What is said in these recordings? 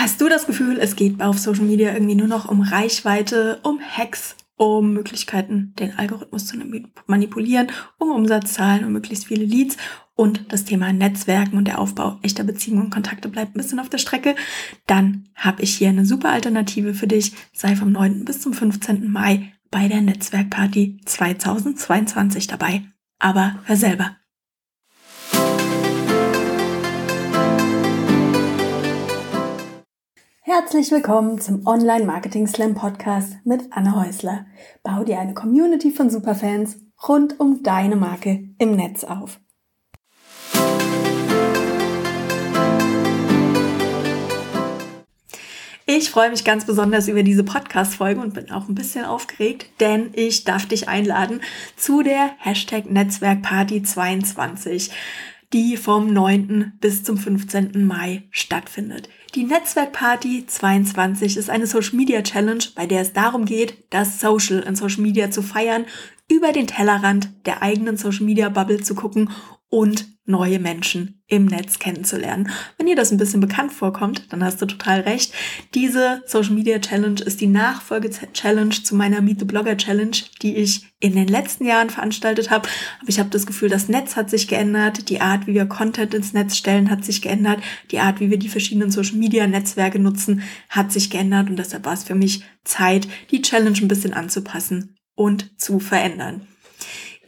Hast du das Gefühl, es geht auf Social Media irgendwie nur noch um Reichweite, um Hacks, um Möglichkeiten, den Algorithmus zu manipulieren, um Umsatzzahlen und möglichst viele Leads und das Thema Netzwerken und der Aufbau echter Beziehungen und Kontakte bleibt ein bisschen auf der Strecke, dann habe ich hier eine super Alternative für dich. Sei vom 9. bis zum 15. Mai bei der Netzwerkparty 2022 dabei. Aber hör selber. Herzlich willkommen zum Online Marketing Slam Podcast mit Anne Häusler. Bau dir eine Community von Superfans rund um deine Marke im Netz auf. Ich freue mich ganz besonders über diese Podcast-Folge und bin auch ein bisschen aufgeregt, denn ich darf dich einladen zu der Hashtag Netzwerkparty 22 die vom 9. bis zum 15. Mai stattfindet. Die Netzwerkparty 22 ist eine Social Media Challenge, bei der es darum geht, das Social in Social Media zu feiern, über den Tellerrand der eigenen Social Media Bubble zu gucken und neue Menschen im Netz kennenzulernen. Wenn dir das ein bisschen bekannt vorkommt, dann hast du total recht. Diese Social Media Challenge ist die Nachfolge-Challenge zu meiner Meet the Blogger Challenge, die ich in den letzten Jahren veranstaltet habe. Aber ich habe das Gefühl, das Netz hat sich geändert, die Art, wie wir Content ins Netz stellen, hat sich geändert, die Art, wie wir die verschiedenen Social Media Netzwerke nutzen, hat sich geändert und deshalb war es für mich Zeit, die Challenge ein bisschen anzupassen und zu verändern.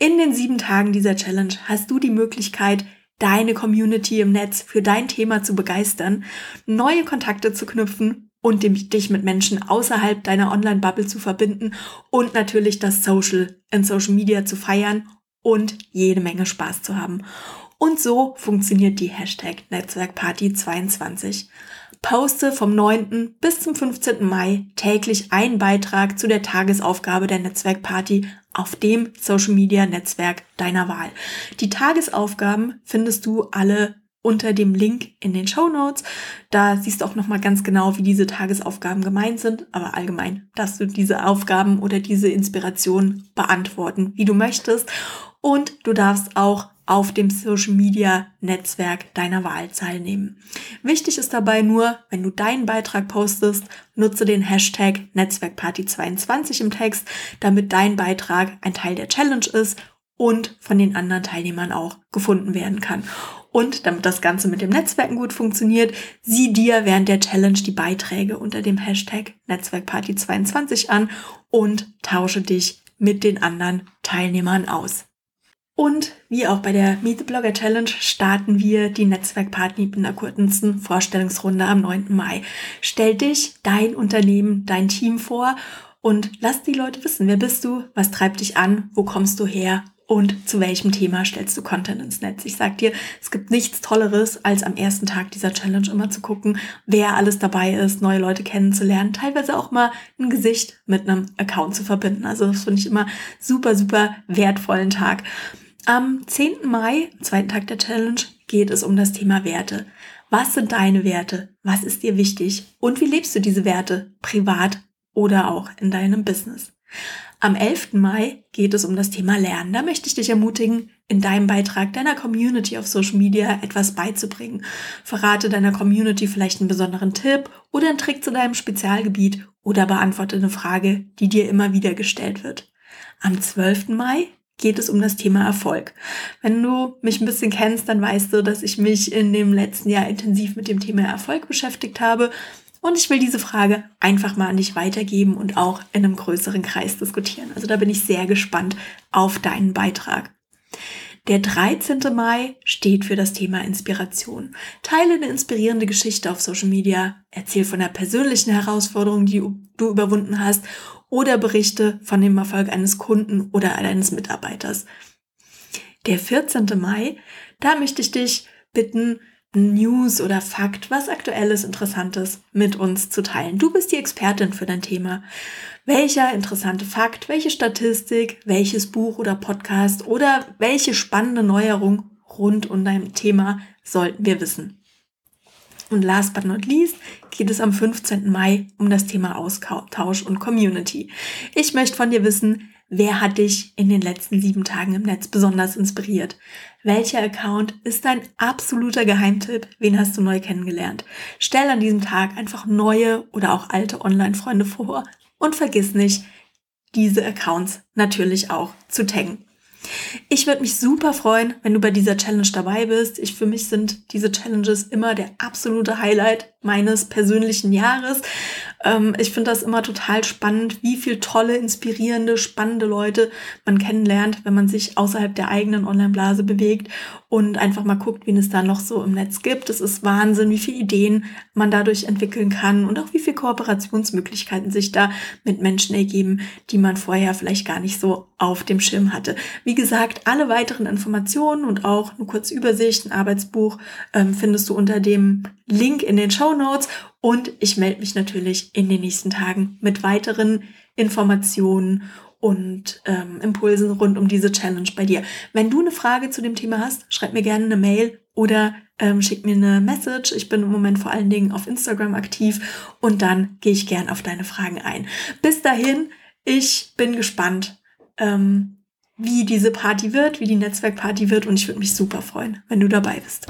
In den sieben Tagen dieser Challenge hast du die Möglichkeit, deine Community im Netz für dein Thema zu begeistern, neue Kontakte zu knüpfen und dich mit Menschen außerhalb deiner Online-Bubble zu verbinden und natürlich das Social in Social Media zu feiern und jede Menge Spaß zu haben. Und so funktioniert die Hashtag Netzwerkparty 22 poste vom 9. bis zum 15. Mai täglich einen Beitrag zu der Tagesaufgabe der Netzwerkparty auf dem Social Media Netzwerk deiner Wahl. Die Tagesaufgaben findest du alle unter dem Link in den Show Notes. Da siehst du auch nochmal ganz genau, wie diese Tagesaufgaben gemeint sind, aber allgemein, dass du diese Aufgaben oder diese Inspiration beantworten, wie du möchtest. Und du darfst auch auf dem Social Media Netzwerk deiner Wahl teilnehmen. Wichtig ist dabei nur, wenn du deinen Beitrag postest, nutze den Hashtag Netzwerkparty22 im Text, damit dein Beitrag ein Teil der Challenge ist und von den anderen Teilnehmern auch gefunden werden kann. Und damit das Ganze mit dem Netzwerken gut funktioniert, sieh dir während der Challenge die Beiträge unter dem Hashtag Netzwerkparty22 an und tausche dich mit den anderen Teilnehmern aus. Und wie auch bei der Meet the Blogger Challenge starten wir die Netzwerkparty mit einer kurzen Vorstellungsrunde am 9. Mai. Stell dich, dein Unternehmen, dein Team vor und lass die Leute wissen, wer bist du, was treibt dich an, wo kommst du her und zu welchem Thema stellst du Content ins Netz. Ich sag dir, es gibt nichts Tolleres, als am ersten Tag dieser Challenge immer zu gucken, wer alles dabei ist, neue Leute kennenzulernen, teilweise auch mal ein Gesicht mit einem Account zu verbinden. Also das finde ich immer super, super wertvollen Tag. Am 10. Mai, zweiten Tag der Challenge, geht es um das Thema Werte. Was sind deine Werte? Was ist dir wichtig? Und wie lebst du diese Werte? Privat oder auch in deinem Business? Am 11. Mai geht es um das Thema Lernen. Da möchte ich dich ermutigen, in deinem Beitrag deiner Community auf Social Media etwas beizubringen. Verrate deiner Community vielleicht einen besonderen Tipp oder einen Trick zu deinem Spezialgebiet oder beantworte eine Frage, die dir immer wieder gestellt wird. Am 12. Mai geht es um das Thema Erfolg. Wenn du mich ein bisschen kennst, dann weißt du, dass ich mich in dem letzten Jahr intensiv mit dem Thema Erfolg beschäftigt habe. Und ich will diese Frage einfach mal an dich weitergeben und auch in einem größeren Kreis diskutieren. Also da bin ich sehr gespannt auf deinen Beitrag. Der 13. Mai steht für das Thema Inspiration. Teile eine inspirierende Geschichte auf Social Media, erzähl von der persönlichen Herausforderung, die du überwunden hast oder berichte von dem Erfolg eines Kunden oder eines Mitarbeiters. Der 14. Mai, da möchte ich dich bitten, News oder Fakt, was aktuelles, interessantes mit uns zu teilen. Du bist die Expertin für dein Thema. Welcher interessante Fakt, welche Statistik, welches Buch oder Podcast oder welche spannende Neuerung rund um dein Thema sollten wir wissen? Und last but not least geht es am 15. Mai um das Thema Austausch und Community. Ich möchte von dir wissen, wer hat dich in den letzten sieben Tagen im Netz besonders inspiriert? Welcher Account ist dein absoluter Geheimtipp? Wen hast du neu kennengelernt? Stell an diesem Tag einfach neue oder auch alte Online-Freunde vor und vergiss nicht, diese Accounts natürlich auch zu taggen. Ich würde mich super freuen, wenn du bei dieser Challenge dabei bist. Ich, für mich sind diese Challenges immer der absolute Highlight meines persönlichen Jahres. Ähm, ich finde das immer total spannend, wie viel tolle, inspirierende, spannende Leute man kennenlernt, wenn man sich außerhalb der eigenen Online-Blase bewegt und einfach mal guckt, wen es da noch so im Netz gibt. Es ist Wahnsinn, wie viele Ideen man dadurch entwickeln kann und auch wie viele Kooperationsmöglichkeiten sich da mit Menschen ergeben, die man vorher vielleicht gar nicht so auf dem Schirm hatte. Wie gesagt, alle weiteren Informationen und auch eine kurze Übersicht, ein Arbeitsbuch ähm, findest du unter dem Link in den Show Notes und ich melde mich natürlich in den nächsten Tagen mit weiteren Informationen und ähm, Impulsen rund um diese Challenge bei dir. Wenn du eine Frage zu dem Thema hast, schreib mir gerne eine Mail oder ähm, schick mir eine Message. Ich bin im Moment vor allen Dingen auf Instagram aktiv und dann gehe ich gern auf deine Fragen ein. Bis dahin, ich bin gespannt, ähm, wie diese Party wird, wie die Netzwerkparty wird und ich würde mich super freuen, wenn du dabei bist.